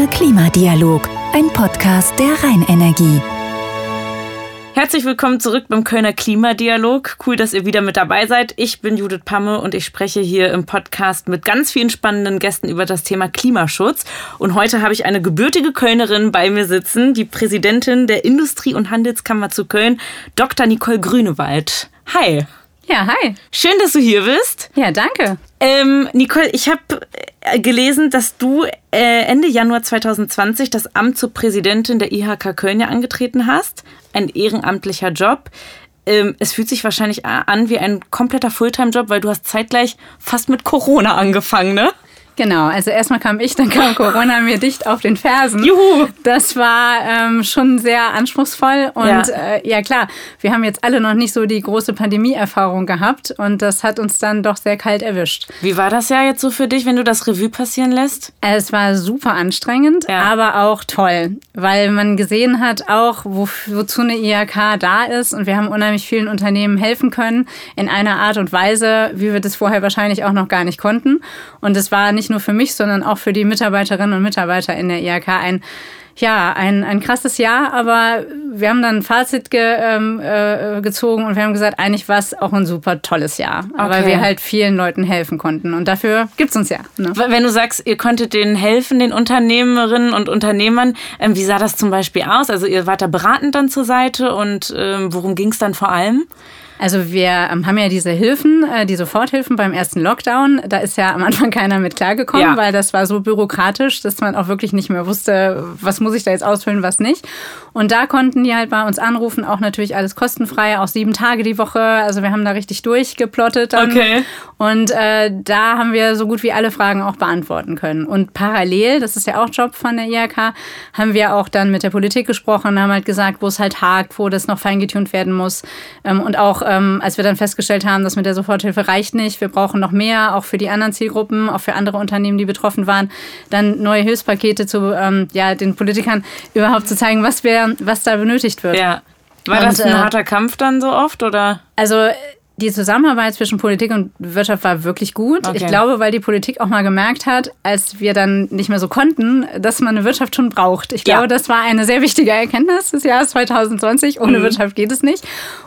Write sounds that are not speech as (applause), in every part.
Kölner Klimadialog, ein Podcast der Rheinenergie. Herzlich willkommen zurück beim Kölner Klimadialog. Cool, dass ihr wieder mit dabei seid. Ich bin Judith Pamme und ich spreche hier im Podcast mit ganz vielen spannenden Gästen über das Thema Klimaschutz. Und heute habe ich eine gebürtige Kölnerin bei mir sitzen, die Präsidentin der Industrie- und Handelskammer zu Köln, Dr. Nicole Grünewald. Hi. Ja, hi. Schön, dass du hier bist. Ja, danke. Ähm, Nicole, ich habe äh, gelesen, dass du äh, Ende Januar 2020 das Amt zur Präsidentin der IHK Köln ja angetreten hast. Ein ehrenamtlicher Job. Ähm, es fühlt sich wahrscheinlich an wie ein kompletter Fulltime-Job, weil du hast zeitgleich fast mit Corona angefangen, ne? Genau, also erstmal kam ich, dann kam (laughs) Corona mir dicht auf den Fersen. Juhu! Das war ähm, schon sehr anspruchsvoll und ja. Äh, ja klar, wir haben jetzt alle noch nicht so die große Pandemie-Erfahrung gehabt und das hat uns dann doch sehr kalt erwischt. Wie war das ja jetzt so für dich, wenn du das Revue passieren lässt? Es war super anstrengend, ja. aber auch toll, weil man gesehen hat auch, wo, wozu eine IHK da ist und wir haben unheimlich vielen Unternehmen helfen können in einer Art und Weise, wie wir das vorher wahrscheinlich auch noch gar nicht konnten und es war nicht nur für mich, sondern auch für die Mitarbeiterinnen und Mitarbeiter in der IHK ein ja, ein, ein krasses Jahr, aber wir haben dann ein Fazit ge, ähm, äh, gezogen und wir haben gesagt, eigentlich war es auch ein super tolles Jahr, okay. weil wir halt vielen Leuten helfen konnten und dafür gibt es uns ja. Ne? Wenn du sagst, ihr konntet denen helfen, den Unternehmerinnen und Unternehmern, ähm, wie sah das zum Beispiel aus? Also ihr wart da beratend dann zur Seite und ähm, worum ging es dann vor allem? Also wir ähm, haben ja diese Hilfen, äh, die Soforthilfen beim ersten Lockdown. Da ist ja am Anfang (laughs) keiner mit klargekommen, ja. weil das war so bürokratisch, dass man auch wirklich nicht mehr wusste, was muss ich da jetzt ausfüllen, was nicht. Und da konnten die halt bei uns anrufen, auch natürlich alles kostenfrei, auch sieben Tage die Woche. Also wir haben da richtig durchgeplottet. Dann. Okay. Und äh, da haben wir so gut wie alle Fragen auch beantworten können. Und parallel, das ist ja auch Job von der IHK, haben wir auch dann mit der Politik gesprochen, haben halt gesagt, wo es halt hakt, wo das noch feingetunt werden muss. Ähm, und auch ähm, als wir dann festgestellt haben, dass mit der Soforthilfe reicht nicht, wir brauchen noch mehr, auch für die anderen Zielgruppen, auch für andere Unternehmen, die betroffen waren, dann neue Hilfspakete zu ähm, ja, den Politikern überhaupt zu zeigen, was, wir, was da benötigt wird. Ja. War Und, das ein äh, harter Kampf dann so oft oder? Also die Zusammenarbeit zwischen Politik und Wirtschaft war wirklich gut. Okay. Ich glaube, weil die Politik auch mal gemerkt hat, als wir dann nicht mehr so konnten, dass man eine Wirtschaft schon braucht. Ich glaube, ja. das war eine sehr wichtige Erkenntnis des Jahres 2020. Ohne mhm. Wirtschaft geht es nicht.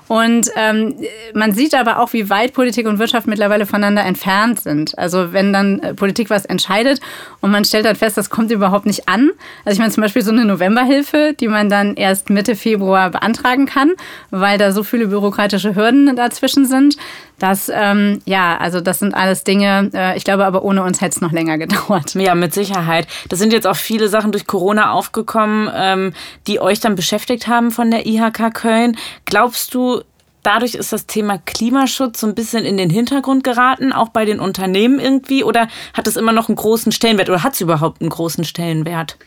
Und ähm, man sieht aber auch, wie weit Politik und Wirtschaft mittlerweile voneinander entfernt sind. Also wenn dann äh, Politik was entscheidet und man stellt dann fest, das kommt überhaupt nicht an. Also ich meine zum Beispiel so eine Novemberhilfe, die man dann erst Mitte Februar beantragen kann, weil da so viele bürokratische Hürden dazwischen sind. Das, ähm, ja, also das sind alles Dinge, äh, ich glaube aber ohne uns hätte es noch länger (laughs) gedauert. Ja, mit Sicherheit. Das sind jetzt auch viele Sachen durch Corona aufgekommen, ähm, die euch dann beschäftigt haben von der IHK Köln. Glaubst du, dadurch ist das Thema Klimaschutz so ein bisschen in den Hintergrund geraten, auch bei den Unternehmen irgendwie? Oder hat es immer noch einen großen Stellenwert oder hat es überhaupt einen großen Stellenwert?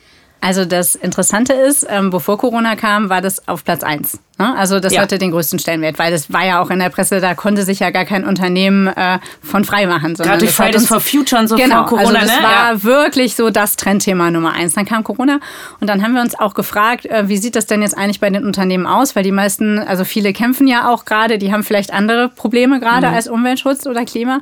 Also das Interessante ist, ähm, bevor Corona kam, war das auf Platz eins. Ne? Also das ja. hatte den größten Stellenwert, weil das war ja auch in der Presse, da konnte sich ja gar kein Unternehmen äh, von frei machen. Gerade durch Fridays for Future und so genau, vor Corona. Also das ne? war ja. wirklich so das Trendthema Nummer eins. Dann kam Corona und dann haben wir uns auch gefragt, äh, wie sieht das denn jetzt eigentlich bei den Unternehmen aus? Weil die meisten, also viele kämpfen ja auch gerade, die haben vielleicht andere Probleme gerade mhm. als Umweltschutz oder Klima.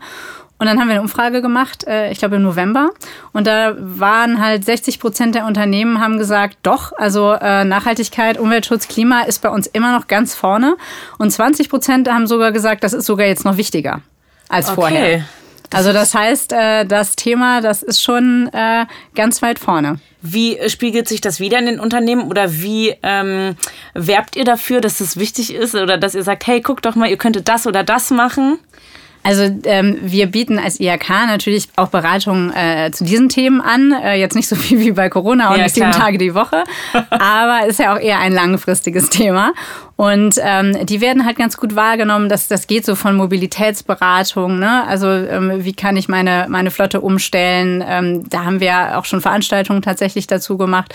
Und dann haben wir eine Umfrage gemacht, äh, ich glaube im November. Und da waren halt 60 Prozent der Unternehmen haben gesagt, doch, also äh, Nachhaltigkeit, Umweltschutz, Klima ist bei uns immer noch ganz vorne. Und 20 Prozent haben sogar gesagt, das ist sogar jetzt noch wichtiger als okay. vorher. Also das heißt, äh, das Thema, das ist schon ganz weit vorne. Wie spiegelt sich das wieder in den Unternehmen oder wie ähm, werbt ihr dafür, dass es wichtig ist oder dass ihr sagt, hey, guck doch mal, ihr könntet das oder das machen? Also ähm, wir bieten als IHK natürlich auch Beratungen äh, zu diesen Themen an. Äh, jetzt nicht so viel wie bei Corona und ja, nicht sieben Tage die Woche, aber ist ja auch eher ein langfristiges Thema. Und ähm, die werden halt ganz gut wahrgenommen, dass das geht so von Mobilitätsberatung, ne? Also ähm, wie kann ich meine, meine Flotte umstellen? Ähm, da haben wir auch schon Veranstaltungen tatsächlich dazu gemacht.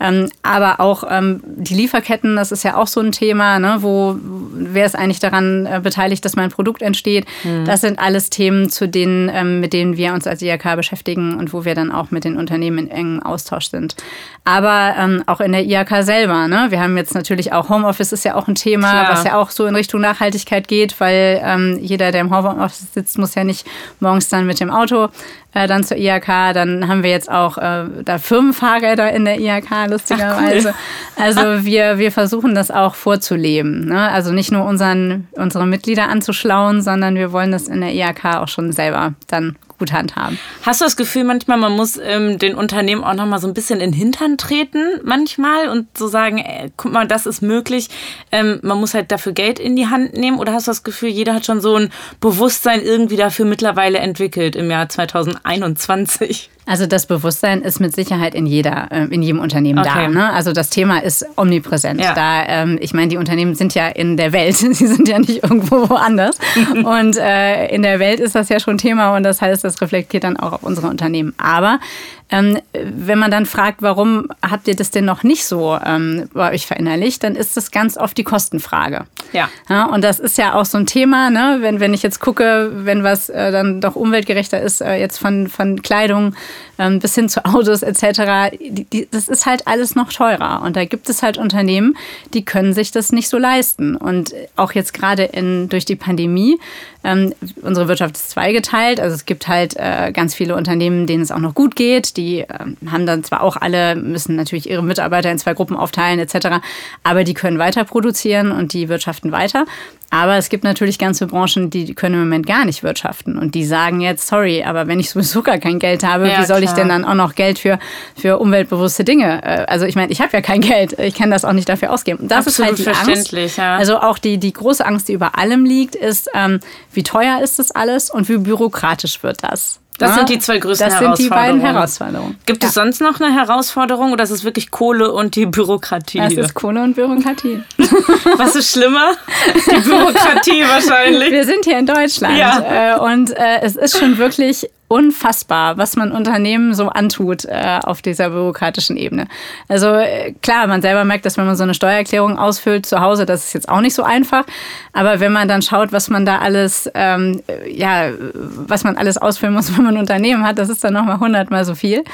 Ähm, aber auch ähm, die Lieferketten, das ist ja auch so ein Thema, ne? wo wer ist eigentlich daran äh, beteiligt, dass mein Produkt entsteht. Mhm. Mhm. Das sind alles Themen, zu denen, ähm, mit denen wir uns als IHK beschäftigen und wo wir dann auch mit den Unternehmen in engem Austausch sind. Aber ähm, auch in der IHK selber. Ne? Wir haben jetzt natürlich auch Homeoffice ist ja auch ein Thema, Klar. was ja auch so in Richtung Nachhaltigkeit geht, weil ähm, jeder, der im Homeoffice sitzt, muss ja nicht morgens dann mit dem Auto äh, dann zur IHK. Dann haben wir jetzt auch äh, da Firmenfahrräder in der IHK, lustigerweise. Cool. Also wir, wir versuchen das auch vorzuleben. Ne? Also nicht nur unseren, unsere Mitglieder anzuschlauen, sondern wir wollen das in der IHK auch schon selber dann gut handhaben. Hast du das Gefühl manchmal, man muss ähm, den Unternehmen auch noch mal so ein bisschen in den Hintern treten manchmal und so sagen, ey, guck mal, das ist möglich. Ähm, man muss halt dafür Geld in die Hand nehmen oder hast du das Gefühl, jeder hat schon so ein Bewusstsein irgendwie dafür mittlerweile entwickelt im Jahr 2021? Also das Bewusstsein ist mit Sicherheit in jeder, äh, in jedem Unternehmen okay. da. Ne? Also das Thema ist omnipräsent. Ja. Da, ähm, ich meine, die Unternehmen sind ja in der Welt, (laughs) sie sind ja nicht irgendwo woanders. (laughs) und äh, in der Welt ist das ja schon Thema und das heißt, das reflektiert dann auch auf unsere Unternehmen. Aber ähm, wenn man dann fragt, warum habt ihr das denn noch nicht so ähm, bei euch verinnerlicht, dann ist das ganz oft die Kostenfrage. Ja. ja. Und das ist ja auch so ein Thema, ne? wenn, wenn ich jetzt gucke, wenn was äh, dann doch umweltgerechter ist, äh, jetzt von, von Kleidung ähm, bis hin zu Autos etc., die, die, das ist halt alles noch teurer. Und da gibt es halt Unternehmen, die können sich das nicht so leisten. Und auch jetzt gerade durch die Pandemie, ähm, unsere Wirtschaft ist zweigeteilt. Also es gibt halt äh, ganz viele Unternehmen, denen es auch noch gut geht. Die äh, haben dann zwar auch alle, müssen natürlich ihre Mitarbeiter in zwei Gruppen aufteilen etc., aber die können weiter produzieren und die wirtschaften weiter. Aber es gibt natürlich ganze Branchen, die können im Moment gar nicht wirtschaften. Und die sagen jetzt, sorry, aber wenn ich sowieso gar kein Geld habe, ja, wie soll klar. ich denn dann auch noch Geld für, für umweltbewusste Dinge? Äh, also ich meine, ich habe ja kein Geld. Ich kann das auch nicht dafür ausgeben. Das Absolut ist halt die Angst. Ja. Also auch die, die große Angst, die über allem liegt, ist, ähm, wie teuer ist das alles und wie bürokratisch wird das? Das ja, sind die zwei größten das Herausforderungen. Das sind die beiden Herausforderungen. Gibt ja. es sonst noch eine Herausforderung oder ist es wirklich Kohle und die Bürokratie? Es ist Kohle und Bürokratie. (laughs) Was ist schlimmer? Die Bürokratie (laughs) wahrscheinlich. Wir sind hier in Deutschland ja. Äh, und äh, es ist schon wirklich unfassbar, was man Unternehmen so antut äh, auf dieser bürokratischen Ebene. Also äh, klar, man selber merkt, dass wenn man so eine Steuererklärung ausfüllt zu Hause, das ist jetzt auch nicht so einfach. Aber wenn man dann schaut, was man da alles, ähm, ja, was man alles ausfüllen muss, (laughs) wenn man ein Unternehmen hat, das ist dann nochmal hundertmal so viel.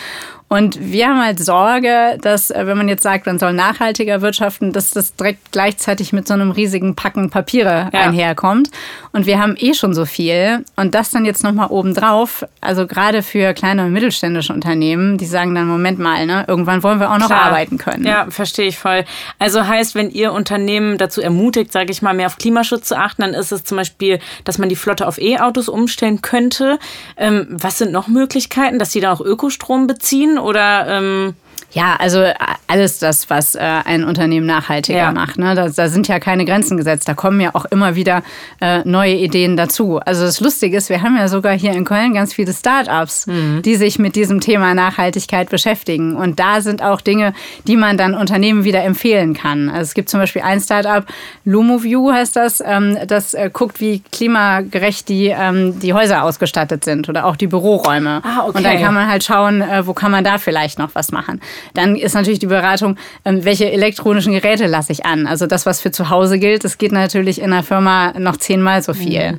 Und wir haben halt Sorge, dass, äh, wenn man jetzt sagt, man soll nachhaltiger wirtschaften, dass das direkt gleichzeitig mit so einem riesigen Packen Papiere ja. einherkommt. Und wir haben eh schon so viel. Und das dann jetzt nochmal obendrauf, also gerade für kleine und mittelständische Unternehmen, die sagen dann, Moment mal, ne, irgendwann wollen wir auch noch Klar. arbeiten können. Ja, verstehe ich voll. Also heißt, wenn ihr Unternehmen dazu ermutigt, sage ich mal, mehr auf Klimaschutz zu achten, dann ist es zum Beispiel, dass man die Flotte auf E-Autos umstellen könnte. Ähm, was sind noch Möglichkeiten, dass die da auch Ökostrom beziehen? Oder ähm ja, also äh, alles das, was äh, ein Unternehmen nachhaltiger ja. macht. Ne? Da, da, sind ja keine Grenzen gesetzt. Da kommen ja auch immer wieder äh, neue Ideen dazu. Also das Lustige ist, wir haben ja sogar hier in Köln ganz viele Start-ups, mhm. die sich mit diesem Thema Nachhaltigkeit beschäftigen. Und da sind auch Dinge, die man dann Unternehmen wieder empfehlen kann. Also es gibt zum Beispiel ein Start-up, LumoView heißt das, ähm, das äh, guckt, wie klimagerecht die, ähm, die Häuser ausgestattet sind oder auch die Büroräume. Ah, okay. Und dann kann man halt schauen, äh, wo kann man da vielleicht noch was machen. Dann ist natürlich die Beratung, ähm, welche elektronischen Geräte lasse ich an. Also das, was für zu Hause gilt, das geht natürlich in der Firma noch zehnmal so viel. Mhm.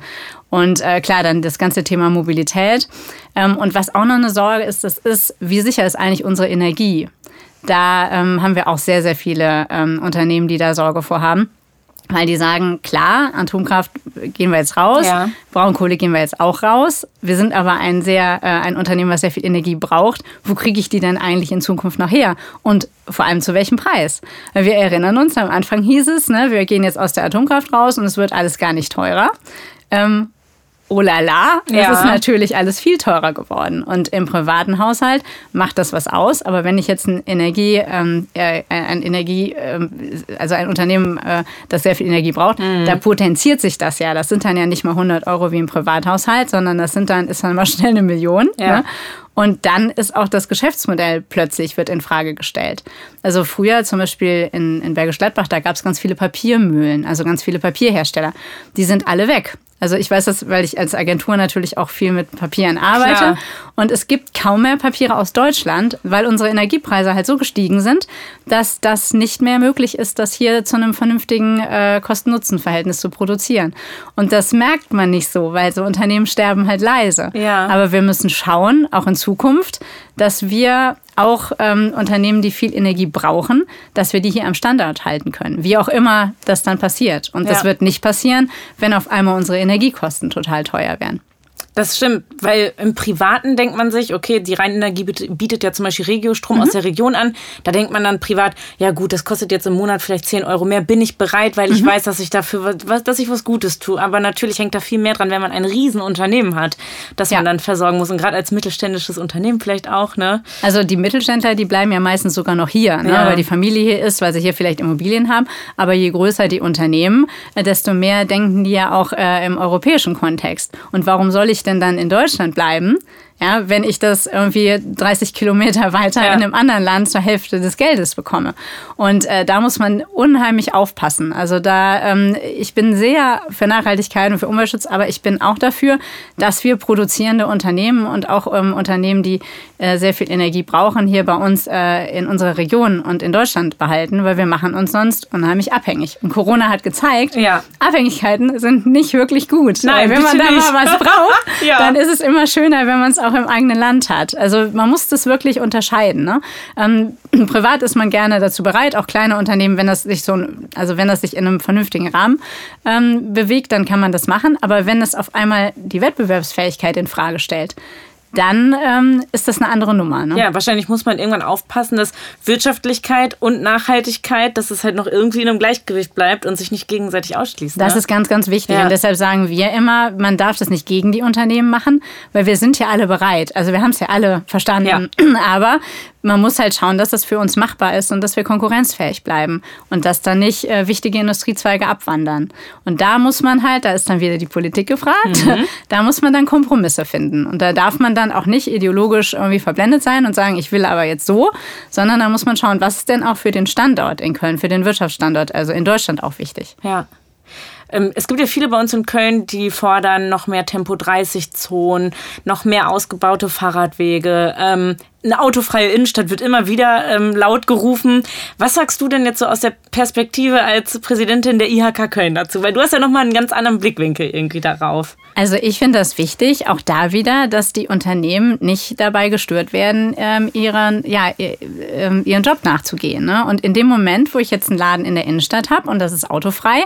Und äh, klar, dann das ganze Thema Mobilität. Ähm, und was auch noch eine Sorge ist, das ist, wie sicher ist eigentlich unsere Energie? Da ähm, haben wir auch sehr, sehr viele ähm, Unternehmen, die da Sorge vorhaben. Weil die sagen, klar, Atomkraft gehen wir jetzt raus, ja. Braunkohle gehen wir jetzt auch raus. Wir sind aber ein sehr äh, ein Unternehmen, was sehr viel Energie braucht. Wo kriege ich die denn eigentlich in Zukunft noch her? Und vor allem zu welchem Preis? Wir erinnern uns, am Anfang hieß es, ne, wir gehen jetzt aus der Atomkraft raus und es wird alles gar nicht teurer. Ähm, oh la la, das ja. ist natürlich alles viel teurer geworden. Und im privaten Haushalt macht das was aus. Aber wenn ich jetzt ein Energie, ähm, äh, ein Energie, äh, also ein Unternehmen, äh, das sehr viel Energie braucht, mhm. da potenziert sich das ja. Das sind dann ja nicht mal 100 Euro wie im Privathaushalt, sondern das sind dann, ist dann mal (laughs) schnell eine Million. Ja. Ne? Und dann ist auch das Geschäftsmodell plötzlich wird in Frage gestellt. Also früher zum Beispiel in, in Bergisch Gladbach, da gab es ganz viele Papiermühlen, also ganz viele Papierhersteller. Die sind alle weg. Also ich weiß das, weil ich als Agentur natürlich auch viel mit Papieren arbeite. Klar. Und es gibt kaum mehr Papiere aus Deutschland, weil unsere Energiepreise halt so gestiegen sind, dass das nicht mehr möglich ist, das hier zu einem vernünftigen äh, Kosten-Nutzen-Verhältnis zu produzieren. Und das merkt man nicht so, weil so Unternehmen sterben halt leise. Ja. Aber wir müssen schauen, auch in Zukunft, dass wir auch ähm, Unternehmen, die viel Energie brauchen, dass wir die hier am Standort halten können. Wie auch immer das dann passiert. Und das wird nicht passieren, wenn auf einmal unsere Energiekosten total teuer werden. Das stimmt, weil im Privaten denkt man sich, okay, die Rheinenergie bietet ja zum Beispiel Regiostrom mhm. aus der Region an. Da denkt man dann privat, ja gut, das kostet jetzt im Monat vielleicht 10 Euro mehr, bin ich bereit, weil mhm. ich weiß, dass ich dafür was, dass ich was Gutes tue. Aber natürlich hängt da viel mehr dran, wenn man ein Riesenunternehmen hat, das ja. man dann versorgen muss. Und gerade als mittelständisches Unternehmen vielleicht auch, ne? Also die Mittelständler, die bleiben ja meistens sogar noch hier, ne? Ja. weil die Familie hier ist, weil sie hier vielleicht Immobilien haben. Aber je größer die Unternehmen, desto mehr denken die ja auch äh, im europäischen Kontext. Und warum soll ich denn dann in Deutschland bleiben, ja, wenn ich das irgendwie 30 Kilometer weiter ja. in einem anderen Land zur Hälfte des Geldes bekomme. Und äh, da muss man unheimlich aufpassen. Also da, ähm, ich bin sehr für Nachhaltigkeit und für Umweltschutz, aber ich bin auch dafür, dass wir produzierende Unternehmen und auch ähm, Unternehmen, die äh, sehr viel Energie brauchen, hier bei uns äh, in unserer Region und in Deutschland behalten, weil wir machen uns sonst unheimlich abhängig. Und Corona hat gezeigt, ja. Abhängigkeiten sind nicht wirklich gut. Nein, wenn man da mal was braucht, (laughs) ja. dann ist es immer schöner, wenn man es auch auch im eigenen Land hat. Also man muss das wirklich unterscheiden. Ne? Ähm, (clears throat) privat ist man gerne dazu bereit, auch kleine Unternehmen, wenn das sich so, also wenn das sich in einem vernünftigen Rahmen ähm, bewegt, dann kann man das machen. Aber wenn es auf einmal die Wettbewerbsfähigkeit in Frage stellt, dann ähm, ist das eine andere Nummer. Ne? Ja, wahrscheinlich muss man irgendwann aufpassen, dass Wirtschaftlichkeit und Nachhaltigkeit, dass es halt noch irgendwie in einem Gleichgewicht bleibt und sich nicht gegenseitig ausschließt. Das ne? ist ganz, ganz wichtig. Ja. Und deshalb sagen wir immer, man darf das nicht gegen die Unternehmen machen, weil wir sind ja alle bereit. Also wir haben es ja alle verstanden. Ja. (clears throat) Aber man muss halt schauen, dass das für uns machbar ist und dass wir konkurrenzfähig bleiben und dass dann nicht äh, wichtige Industriezweige abwandern. Und da muss man halt, da ist dann wieder die Politik gefragt, mhm. (laughs) da muss man dann Kompromisse finden. Und da darf man dann auch nicht ideologisch irgendwie verblendet sein und sagen, ich will aber jetzt so, sondern da muss man schauen, was ist denn auch für den Standort in Köln, für den Wirtschaftsstandort, also in Deutschland auch wichtig. Ja. Ähm, es gibt ja viele bei uns in Köln, die fordern noch mehr Tempo-30-Zonen, noch mehr ausgebaute Fahrradwege. Ähm, eine autofreie Innenstadt wird immer wieder ähm, laut gerufen. Was sagst du denn jetzt so aus der Perspektive als Präsidentin der IHK Köln dazu? Weil du hast ja nochmal einen ganz anderen Blickwinkel irgendwie darauf. Also ich finde das wichtig, auch da wieder, dass die Unternehmen nicht dabei gestört werden, ihren, ja, ihren Job nachzugehen. Ne? Und in dem Moment, wo ich jetzt einen Laden in der Innenstadt habe und das ist autofrei,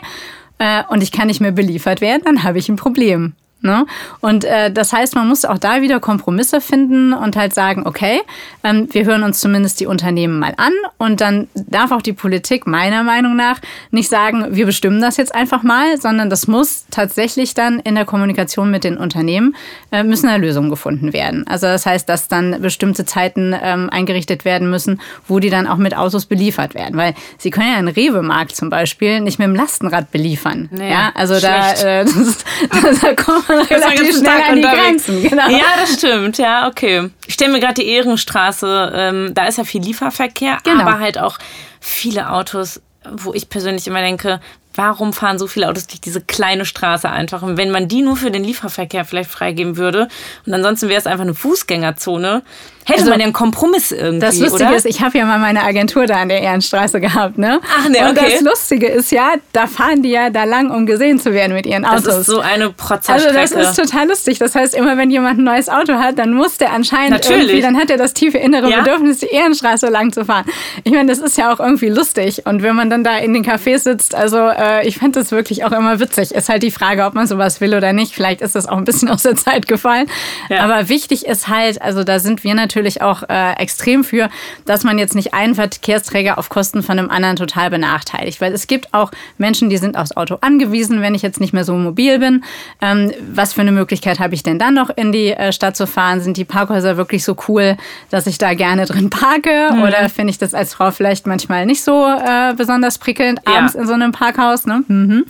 äh, und ich kann nicht mehr beliefert werden, dann habe ich ein Problem. Ne? Und äh, das heißt, man muss auch da wieder Kompromisse finden und halt sagen, okay, ähm, wir hören uns zumindest die Unternehmen mal an und dann darf auch die Politik meiner Meinung nach nicht sagen, wir bestimmen das jetzt einfach mal, sondern das muss tatsächlich dann in der Kommunikation mit den Unternehmen äh, müssen da Lösungen gefunden werden. Also das heißt, dass dann bestimmte Zeiten ähm, eingerichtet werden müssen, wo die dann auch mit Autos beliefert werden, weil sie können ja einen Rewe-Markt zum Beispiel nicht mit dem Lastenrad beliefern. Nee, ja, also schlecht. (laughs) (laughs) da, äh, das, das, da kommt (laughs) relativ schnell an die Grenzen. Genau. Ja, das stimmt. Ja, okay. Ich stelle mir gerade die Ehrenstraße, ähm, da ist ja viel Lieferverkehr, genau. aber halt auch viele Autos, wo ich persönlich immer denke, warum fahren so viele Autos durch diese kleine Straße einfach? Und wenn man die nur für den Lieferverkehr vielleicht freigeben würde und ansonsten wäre es einfach eine Fußgängerzone, hätte also, man ja einen Kompromiss irgendwie. Das Lustige oder? ist, ich habe ja mal meine Agentur da an der Ehrenstraße gehabt, ne? Ach ne, okay. Und das Lustige ist ja, da fahren die ja da lang, um gesehen zu werden mit ihren Autos. Das ist so eine Protzerstrecke. Also das ist total lustig. Das heißt, immer wenn jemand ein neues Auto hat, dann muss der anscheinend Natürlich. irgendwie, dann hat er das tiefe innere ja? Bedürfnis, die Ehrenstraße lang zu fahren. Ich meine, das ist ja auch irgendwie lustig. Und wenn man dann da in den Cafés sitzt, also äh, ich fand das wirklich auch immer witzig. Ist halt die Frage, ob man sowas will oder nicht. Vielleicht ist das auch ein bisschen (laughs) aus der Zeit gefallen. Ja. Aber wichtig ist halt, also da sind wir natürlich auch äh, extrem für, dass man jetzt nicht einen Verkehrsträger auf Kosten von einem anderen total benachteiligt. Weil es gibt auch Menschen, die sind aufs Auto angewiesen, wenn ich jetzt nicht mehr so mobil bin. Ähm, was für eine Möglichkeit habe ich denn dann noch in die äh, Stadt zu fahren? Sind die Parkhäuser wirklich so cool, dass ich da gerne drin parke? Mhm. Oder finde ich das als Frau vielleicht manchmal nicht so äh, besonders prickelnd, abends ja. in so einem Parkhaus Autos. Ne? Mhm.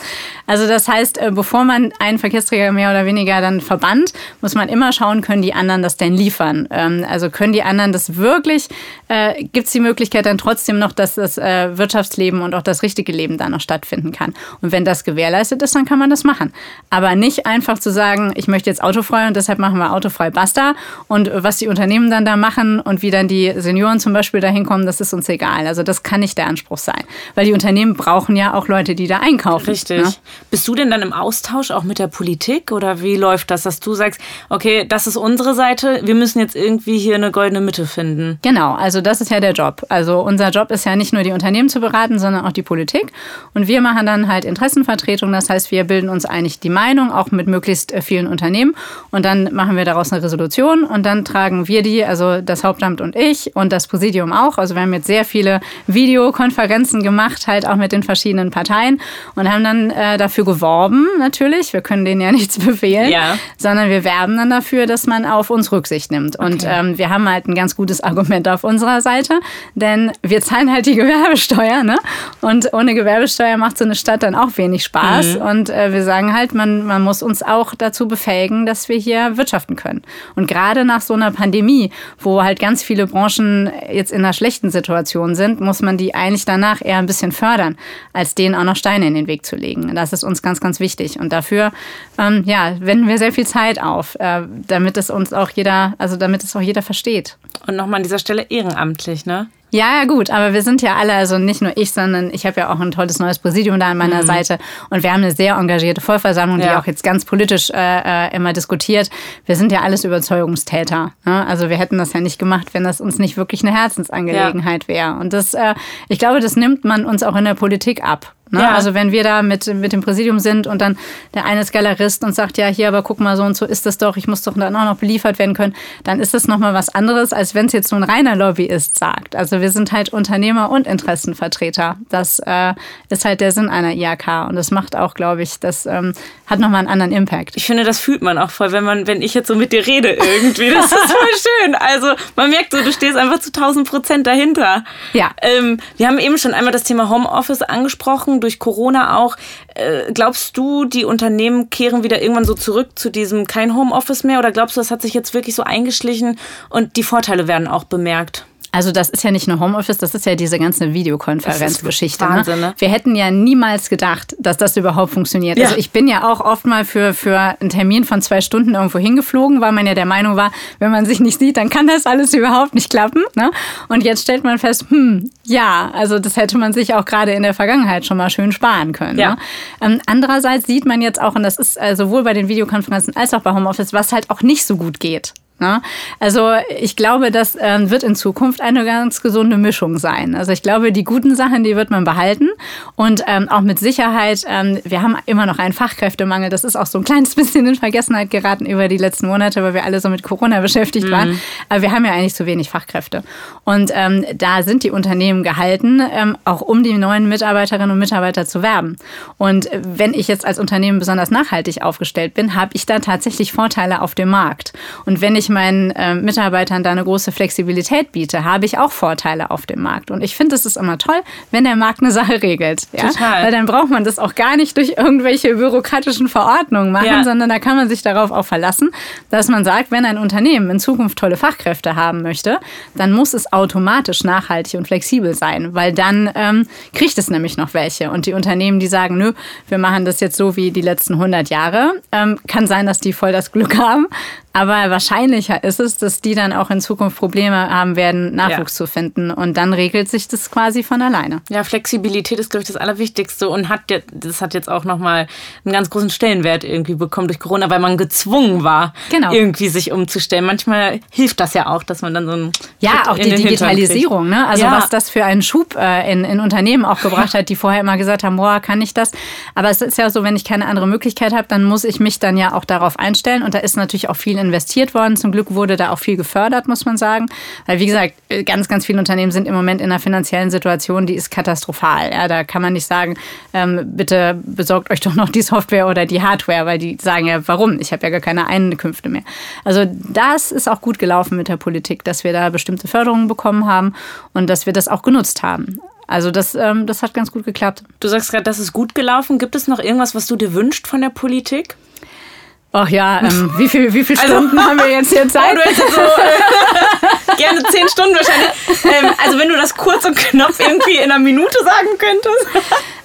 Also das heißt, äh, bevor man einen Verkehrsträger mehr oder weniger dann verbannt, muss man immer schauen, können die anderen das denn liefern? Ähm, also können die anderen das wirklich, äh, gibt es die Möglichkeit dann trotzdem noch, dass das äh, Wirtschaftsleben und auch das richtige Leben da noch stattfinden kann? Und wenn das gewährleistet ist, dann kann man das machen. Aber nicht einfach zu sagen, ich möchte jetzt autofrei und deshalb machen wir autofrei basta. Und was die Unternehmen dann da machen und wie dann die Senioren zum Beispiel da hinkommen, das ist uns egal. Also das kann nicht der Anspruch sein. Weil die Unternehmen brauchen ja auch Leute, die da einkaufen. Richtig. Ne? Bist du denn dann im Austausch auch mit der Politik oder wie läuft das, dass du sagst, okay, das ist unsere Seite, wir müssen jetzt irgendwie hier eine goldene Mitte finden? Genau, also das ist ja der Job. Also unser Job ist ja nicht nur die Unternehmen zu beraten, sondern auch die Politik. Und wir machen dann halt Interessenvertretung. Das heißt, wir bilden uns eigentlich die Meinung, auch mit möglichst äh, vielen Unternehmen. Und dann machen wir daraus eine Resolution und dann tragen wir die, also das Hauptamt und ich und das Präsidium auch. Also wir haben jetzt sehr viele Videokonferenzen gemacht, halt auch mit den verschiedenen Parteien und haben dann äh, dafür geworben, natürlich. Wir können denen ja (laughs) nichts befehlen, ja. sondern wir werben dann dafür, dass man auf uns Rücksicht nimmt. Und okay. ähm, wir haben halt ein ganz gutes Argument auf unserer Seite, denn wir zahlen halt die (laughs) Gewerbesteuer. Ne? Und ohne Gewerbesteuer macht so eine Stadt dann auch wenig Spaß. Mhm. Und äh, wir sagen halt, man, man muss uns auch dazu befähigen, dass wir hier wirtschaften können. Und gerade nach so einer Pandemie, wo halt ganz viele Branchen jetzt in einer schlechten Situation sind, muss man die eigentlich danach eher ein bisschen fördern, als denen auch noch Steine in den Weg zu legen. Das ist uns ganz, ganz wichtig. Und dafür, ähm, ja, wenden wir sehr viel Zeit auf, äh, damit es uns auch jeder, also damit es auch jeder versteht. Und nochmal an dieser Stelle ehrenamtlich, ne? Ja, ja, gut, aber wir sind ja alle, also nicht nur ich, sondern ich habe ja auch ein tolles neues Präsidium da an meiner mhm. Seite und wir haben eine sehr engagierte Vollversammlung, ja. die auch jetzt ganz politisch äh, äh, immer diskutiert. Wir sind ja alles Überzeugungstäter. Ne? Also wir hätten das ja nicht gemacht, wenn das uns nicht wirklich eine Herzensangelegenheit ja. wäre. Und das, äh, ich glaube, das nimmt man uns auch in der Politik ab. Ne? Ja. Also wenn wir da mit, mit dem Präsidium sind und dann der eine ist Galerist und sagt, ja, hier, aber guck mal, so und so ist das doch, ich muss doch dann auch noch beliefert werden können, dann ist das nochmal was anderes, als wenn es jetzt so ein reiner Lobbyist sagt. Also wir sind halt Unternehmer und Interessenvertreter. Das äh, ist halt der Sinn einer IAK und das macht auch, glaube ich, das ähm, hat nochmal einen anderen Impact. Ich finde, das fühlt man auch voll, wenn man, wenn ich jetzt so mit dir rede irgendwie. Das ist voll (laughs) schön. Also man merkt so, du stehst einfach zu 1000 Prozent dahinter. Ja. Ähm, wir haben eben schon einmal das Thema Homeoffice angesprochen durch Corona auch. Äh, glaubst du, die Unternehmen kehren wieder irgendwann so zurück zu diesem kein Homeoffice mehr? Oder glaubst du, das hat sich jetzt wirklich so eingeschlichen und die Vorteile werden auch bemerkt? Also das ist ja nicht nur Homeoffice, das ist ja diese ganze Videokonferenzgeschichte. Ne? Wahnsinn, ne? Wir hätten ja niemals gedacht, dass das überhaupt funktioniert. Ja. Also ich bin ja auch oft mal für, für einen Termin von zwei Stunden irgendwo hingeflogen, weil man ja der Meinung war, wenn man sich nicht sieht, dann kann das alles überhaupt nicht klappen. Ne? Und jetzt stellt man fest, hm, ja, also das hätte man sich auch gerade in der Vergangenheit schon mal schön sparen können. Ja. Ne? Ähm, andererseits sieht man jetzt auch, und das ist äh, sowohl bei den Videokonferenzen als auch bei Homeoffice, was halt auch nicht so gut geht. Ne? Also ich glaube, das ähm, wird in Zukunft eine ganz gesunde Mischung sein. Also ich glaube, die guten Sachen, die wird man behalten und ähm, auch mit Sicherheit, ähm, wir haben immer noch einen Fachkräftemangel. Das ist auch so ein kleines (laughs) bisschen in Vergessenheit geraten über die letzten Monate, weil wir alle so mit Corona beschäftigt mhm. waren. Aber wir haben ja eigentlich zu wenig Fachkräfte. Und ähm, da sind die Unternehmen gehalten, ähm, auch um die neuen Mitarbeiterinnen und Mitarbeiter zu werben. Und wenn ich jetzt als Unternehmen besonders nachhaltig aufgestellt bin, habe ich da tatsächlich Vorteile auf dem Markt. Und wenn ich ich meinen äh, Mitarbeitern da eine große Flexibilität biete, habe ich auch Vorteile auf dem Markt. Und ich finde, es ist immer toll, wenn der Markt eine Sache regelt. Ja? Total. Weil dann braucht man das auch gar nicht durch irgendwelche bürokratischen Verordnungen machen, ja. sondern da kann man sich darauf auch verlassen, dass man sagt, wenn ein Unternehmen in Zukunft tolle Fachkräfte haben möchte, dann muss es automatisch nachhaltig und flexibel sein, weil dann ähm, kriegt es nämlich noch welche. Und die Unternehmen, die sagen, nö, wir machen das jetzt so wie die letzten 100 Jahre, ähm, kann sein, dass die voll das Glück haben. Aber wahrscheinlicher ist es, dass die dann auch in Zukunft Probleme haben werden, Nachwuchs ja. zu finden. Und dann regelt sich das quasi von alleine. Ja, Flexibilität ist, glaube ich, das Allerwichtigste und hat das hat jetzt auch nochmal einen ganz großen Stellenwert irgendwie bekommen durch Corona, weil man gezwungen war, genau. irgendwie sich umzustellen. Manchmal hilft das ja auch, dass man dann so ein Ja, auch die Digitalisierung, ne? Also ja. was das für einen Schub äh, in, in Unternehmen auch (laughs) gebracht hat, die vorher immer gesagt haben, boah, kann ich das? Aber es ist ja so, wenn ich keine andere Möglichkeit habe, dann muss ich mich dann ja auch darauf einstellen. Und da ist natürlich auch viel investiert worden. Zum Glück wurde da auch viel gefördert, muss man sagen. Weil, wie gesagt, ganz, ganz viele Unternehmen sind im Moment in einer finanziellen Situation, die ist katastrophal. Ja, da kann man nicht sagen, ähm, bitte besorgt euch doch noch die Software oder die Hardware, weil die sagen ja, warum? Ich habe ja gar keine Einkünfte mehr. Also das ist auch gut gelaufen mit der Politik, dass wir da bestimmte Förderungen bekommen haben und dass wir das auch genutzt haben. Also das, ähm, das hat ganz gut geklappt. Du sagst gerade, das ist gut gelaufen. Gibt es noch irgendwas, was du dir wünschst von der Politik? Ach ja, ähm, wie viele wie viel also, Stunden also, haben wir jetzt hier Zeit? Oh, du hättest so äh, (laughs) gerne zehn Stunden wahrscheinlich. Ähm, also wenn du das kurz und knapp irgendwie in einer Minute sagen könntest.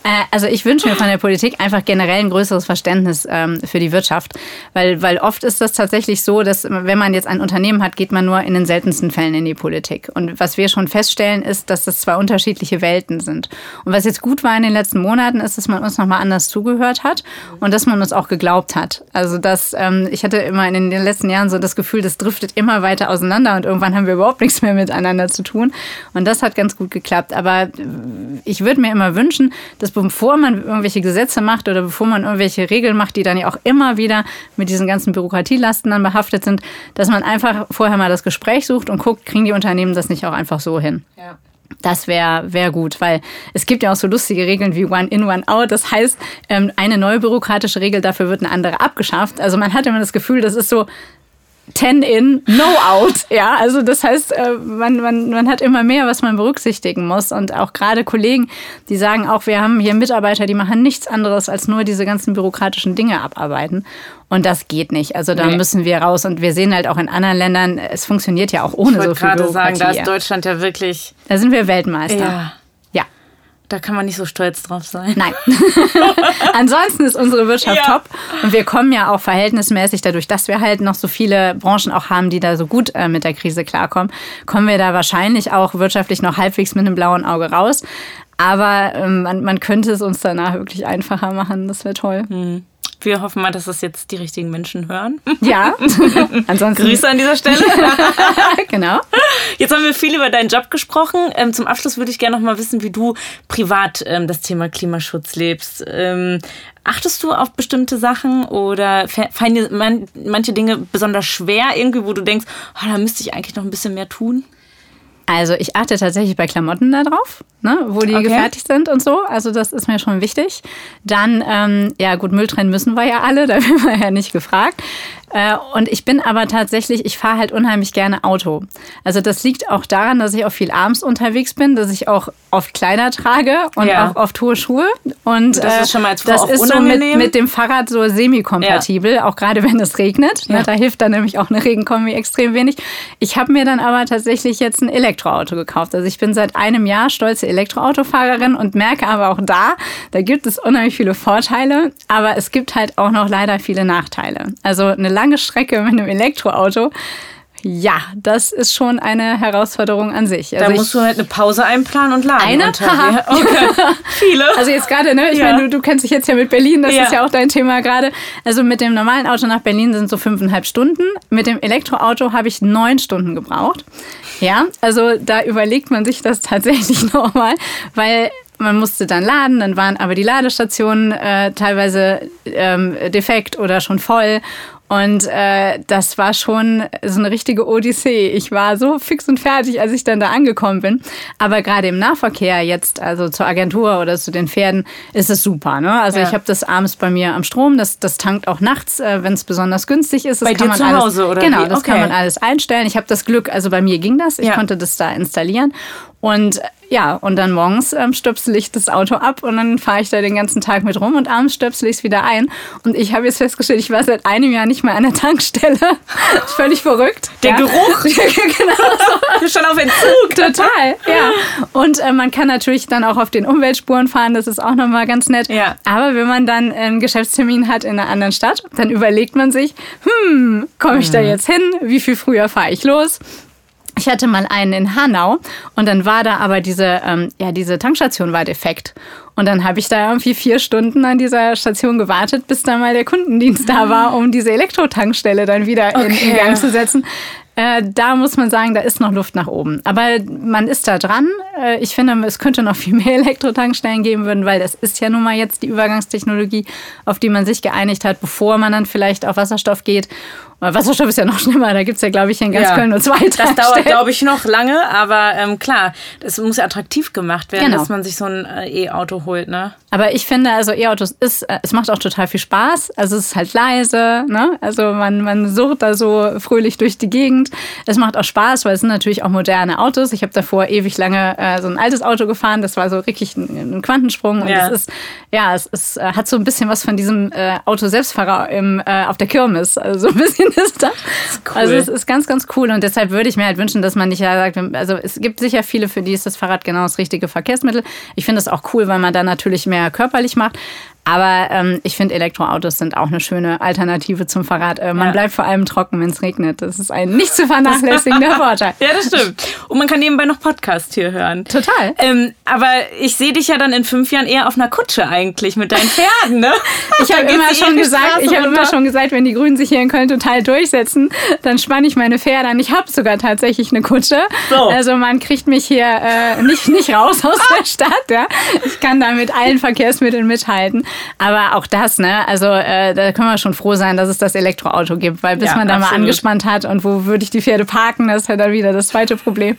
Äh, also ich wünsche mir von der Politik einfach generell ein größeres Verständnis ähm, für die Wirtschaft. Weil, weil oft ist das tatsächlich so, dass wenn man jetzt ein Unternehmen hat, geht man nur in den seltensten Fällen in die Politik. Und was wir schon feststellen, ist, dass das zwei unterschiedliche Welten sind. Und was jetzt gut war in den letzten Monaten, ist, dass man uns nochmal anders zugehört hat und dass man uns auch geglaubt hat. Also dass ähm, ich hatte immer in den letzten Jahren so das Gefühl, das driftet immer weiter auseinander und irgendwann haben wir überhaupt nichts mehr miteinander zu tun. Und das hat ganz gut geklappt. Aber ich würde mir immer wünschen, dass dass bevor man irgendwelche Gesetze macht oder bevor man irgendwelche Regeln macht, die dann ja auch immer wieder mit diesen ganzen Bürokratielasten dann behaftet sind, dass man einfach vorher mal das Gespräch sucht und guckt, kriegen die Unternehmen das nicht auch einfach so hin. Ja. Das wäre wär gut, weil es gibt ja auch so lustige Regeln wie One in, One out. Das heißt, ähm, eine neue bürokratische Regel, dafür wird eine andere abgeschafft. Also man hat immer das Gefühl, das ist so, 10 in, no out. (laughs) Ja, also das heißt, äh, man, man, man hat immer mehr, was man berücksichtigen muss. Und auch gerade Kollegen, die sagen auch, wir haben hier Mitarbeiter, die machen nichts anderes als nur diese ganzen bürokratischen Dinge abarbeiten. Und das geht nicht. Also da nee. müssen wir raus. Und wir sehen halt auch in anderen Ländern, es funktioniert ja auch ohne ich so viel Bürokratie. Ich gerade sagen, da ist Deutschland ja wirklich... Da sind wir Weltmeister. Ja. Da kann man nicht so stolz drauf sein. Nein. (laughs) Ansonsten ist unsere Wirtschaft ja. top. Und wir kommen ja auch verhältnismäßig, dadurch, dass wir halt noch so viele Branchen auch haben, die da so gut äh, mit der Krise klarkommen, kommen wir da wahrscheinlich auch wirtschaftlich noch halbwegs mit einem blauen Auge raus. Aber ähm, man, man könnte es uns danach wirklich einfacher machen. Das wäre toll. Mhm. Wir hoffen mal, dass das jetzt die richtigen Menschen hören. Ja. (laughs) Ansonsten. Grüße an dieser Stelle. (laughs) genau. Jetzt haben wir viel über deinen Job gesprochen. Ähm, zum Abschluss würde ich gerne noch mal wissen, wie du privat ähm, das Thema Klimaschutz lebst. Ähm, achtest du auf bestimmte Sachen oder fallen dir manche Dinge besonders schwer irgendwie, wo du denkst, oh, da müsste ich eigentlich noch ein bisschen mehr tun? Also ich achte tatsächlich bei Klamotten da drauf, ne, wo die okay. gefertigt sind und so. Also das ist mir schon wichtig. Dann, ähm, ja gut, Müll trennen müssen wir ja alle, (laughs) da werden wir ja nicht gefragt. Äh, und ich bin aber tatsächlich, ich fahre halt unheimlich gerne Auto. Also das liegt auch daran, dass ich auch viel abends unterwegs bin, dass ich auch oft Kleider trage und ja. auch oft hohe Schuhe. Und das ist äh, schon mal als Frau das ist so mit, mit, dem Fahrrad so semi-kompatibel, ja. auch gerade wenn es regnet. Ne, ja. Da hilft dann nämlich auch eine Regenkombi extrem wenig. Ich habe mir dann aber tatsächlich jetzt ein Elektroauto gekauft. Also ich bin seit einem Jahr stolze Elektroautofahrerin und merke aber auch da, da gibt es unheimlich viele Vorteile, aber es gibt halt auch noch leider viele Nachteile. Also eine lange Strecke mit einem Elektroauto. Ja, das ist schon eine Herausforderung an sich. Also da musst du halt eine Pause einplanen und laden. Eine? Okay. (laughs) Viele. Also jetzt gerade, ne? Ich ja. meine, du, du kennst dich jetzt ja mit Berlin, das ja. ist ja auch dein Thema gerade. Also mit dem normalen Auto nach Berlin sind so fünfeinhalb Stunden. Mit dem Elektroauto habe ich neun Stunden gebraucht. Ja, also da überlegt man sich das (laughs) tatsächlich nochmal, weil man musste dann laden, dann waren aber die Ladestationen äh, teilweise ähm, defekt oder schon voll. Und äh, das war schon so eine richtige Odyssee. Ich war so fix und fertig, als ich dann da angekommen bin. Aber gerade im Nahverkehr jetzt, also zur Agentur oder zu den Pferden, ist es super. Ne? Also ja. ich habe das abends bei mir am Strom. Das, das tankt auch nachts, äh, wenn es besonders günstig ist. Das bei dir zu alles, Hause oder Genau, das okay. kann man alles einstellen. Ich habe das Glück, also bei mir ging das. Ich ja. konnte das da installieren. Und ja, und dann morgens ähm, stöpsel ich das Auto ab und dann fahre ich da den ganzen Tag mit rum und abends stöpsel ich es wieder ein. Und ich habe jetzt festgestellt, ich war seit einem Jahr nicht mehr an der Tankstelle. (laughs) Völlig verrückt. Der ja. Geruch. (laughs) genau. (laughs) Schon auf Entzug. Total, ja. Und äh, man kann natürlich dann auch auf den Umweltspuren fahren, das ist auch nochmal ganz nett. Ja. Aber wenn man dann einen Geschäftstermin hat in einer anderen Stadt, dann überlegt man sich, hm, komme ich mhm. da jetzt hin? Wie viel früher fahre ich los? Ich hatte mal einen in Hanau und dann war da aber diese, ähm, ja, diese Tankstation war defekt. Und dann habe ich da irgendwie vier Stunden an dieser Station gewartet, bis da mal der Kundendienst da war, um diese Elektrotankstelle dann wieder okay. in, in Gang zu setzen. Äh, da muss man sagen, da ist noch Luft nach oben. Aber man ist da dran. Äh, ich finde, es könnte noch viel mehr (laughs) Elektrotankstellen geben würden, weil das ist ja nun mal jetzt die Übergangstechnologie, auf die man sich geeinigt hat, bevor man dann vielleicht auf Wasserstoff geht. Wasserstoff ist ja noch schlimmer, da gibt es ja, glaube ich, in ganz ja. Köln nur zwei Das dauert, glaube ich, noch lange, aber ähm, klar, es muss attraktiv gemacht werden, genau. dass man sich so ein äh, E-Auto holt, ne? Aber ich finde, also E-Autos ist, äh, es macht auch total viel Spaß. Also es ist halt leise, ne? Also man, man surrt da so fröhlich durch die Gegend. Es macht auch Spaß, weil es sind natürlich auch moderne Autos. Ich habe davor ewig lange äh, so ein altes Auto gefahren, das war so wirklich ein, ein Quantensprung. Und ja. es ist, ja, es, es äh, hat so ein bisschen was von diesem äh, Auto-Selbstfahrer im, äh, auf der Kirmes. Also so ein bisschen (laughs) ist das. das ist cool. Also es ist ganz, ganz cool. Und deshalb würde ich mir halt wünschen, dass man nicht sagt, also es gibt sicher viele, für die ist das Fahrrad genau das richtige Verkehrsmittel. Ich finde es auch cool, weil man da natürlich mehr körperlich macht. Aber ähm, ich finde, Elektroautos sind auch eine schöne Alternative zum Fahrrad. Äh, man ja. bleibt vor allem trocken, wenn es regnet. Das ist ein nicht zu vernachlässigender (laughs) Vorteil. ja, das stimmt. Und man kann nebenbei noch Podcast hier hören. Total. Ähm, aber ich sehe dich ja dann in fünf Jahren eher auf einer Kutsche eigentlich mit deinen Pferden, ne? (laughs) ich habe immer schon gesagt, ich habe immer schon gesagt, wenn die Grünen sich hier in Köln total durchsetzen, dann spanne ich meine Pferde an. Ich habe sogar tatsächlich eine Kutsche. So. Also man kriegt mich hier äh, nicht, nicht raus aus (laughs) der Stadt. Ja? Ich kann da mit allen Verkehrsmitteln mithalten. Aber auch das, ne? Also äh, da können wir schon froh sein, dass es das Elektroauto gibt, weil bis ja, man da absolut. mal angespannt hat und wo würde ich die Pferde parken, das ist ja dann wieder das zweite Problem.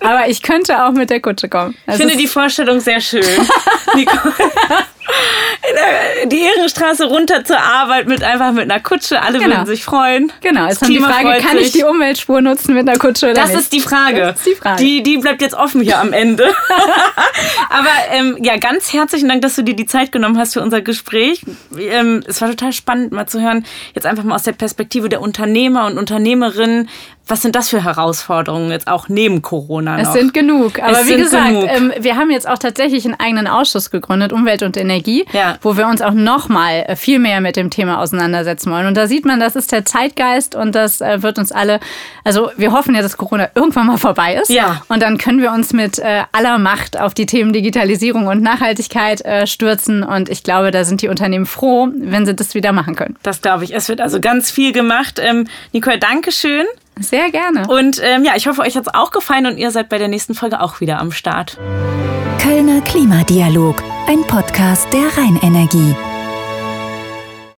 Aber ich könnte auch mit der Kutsche kommen. Das ich finde die Vorstellung sehr schön. (laughs) die Ehrenstraße runter zur Arbeit mit einfach mit einer Kutsche. Alle genau. würden sich freuen. Genau, ist dann die Frage, kann ich die Umweltspur nutzen mit einer Kutsche oder Das nicht? ist die Frage. Das ist die Frage. Die, die bleibt jetzt offen hier am Ende. (laughs) Aber ähm, ja, ganz herzlichen Dank, dass du dir die Zeit genommen hast für unser Gespräch. Ähm, es war total spannend mal zu hören, jetzt einfach mal aus der Perspektive der Unternehmer und Unternehmerinnen, was sind das für Herausforderungen jetzt auch neben Corona? Noch? Es sind genug. Aber es wie gesagt, ähm, wir haben jetzt auch tatsächlich einen eigenen Ausschuss gegründet, Umwelt und Energie, ja. wo wir uns auch nochmal äh, viel mehr mit dem Thema auseinandersetzen wollen. Und da sieht man, das ist der Zeitgeist und das äh, wird uns alle, also wir hoffen ja, dass Corona irgendwann mal vorbei ist. Ja. Und dann können wir uns mit äh, aller Macht auf die Themen Digitalisierung und Nachhaltigkeit äh, stürzen. Und ich glaube, da sind die Unternehmen froh, wenn sie das wieder machen können. Das glaube ich. Es wird also ganz viel gemacht. Ähm, Nicole, danke schön. Sehr gerne. Und ähm, ja, ich hoffe, euch hat es auch gefallen und ihr seid bei der nächsten Folge auch wieder am Start. Kölner Klimadialog, ein Podcast der Rheinenergie.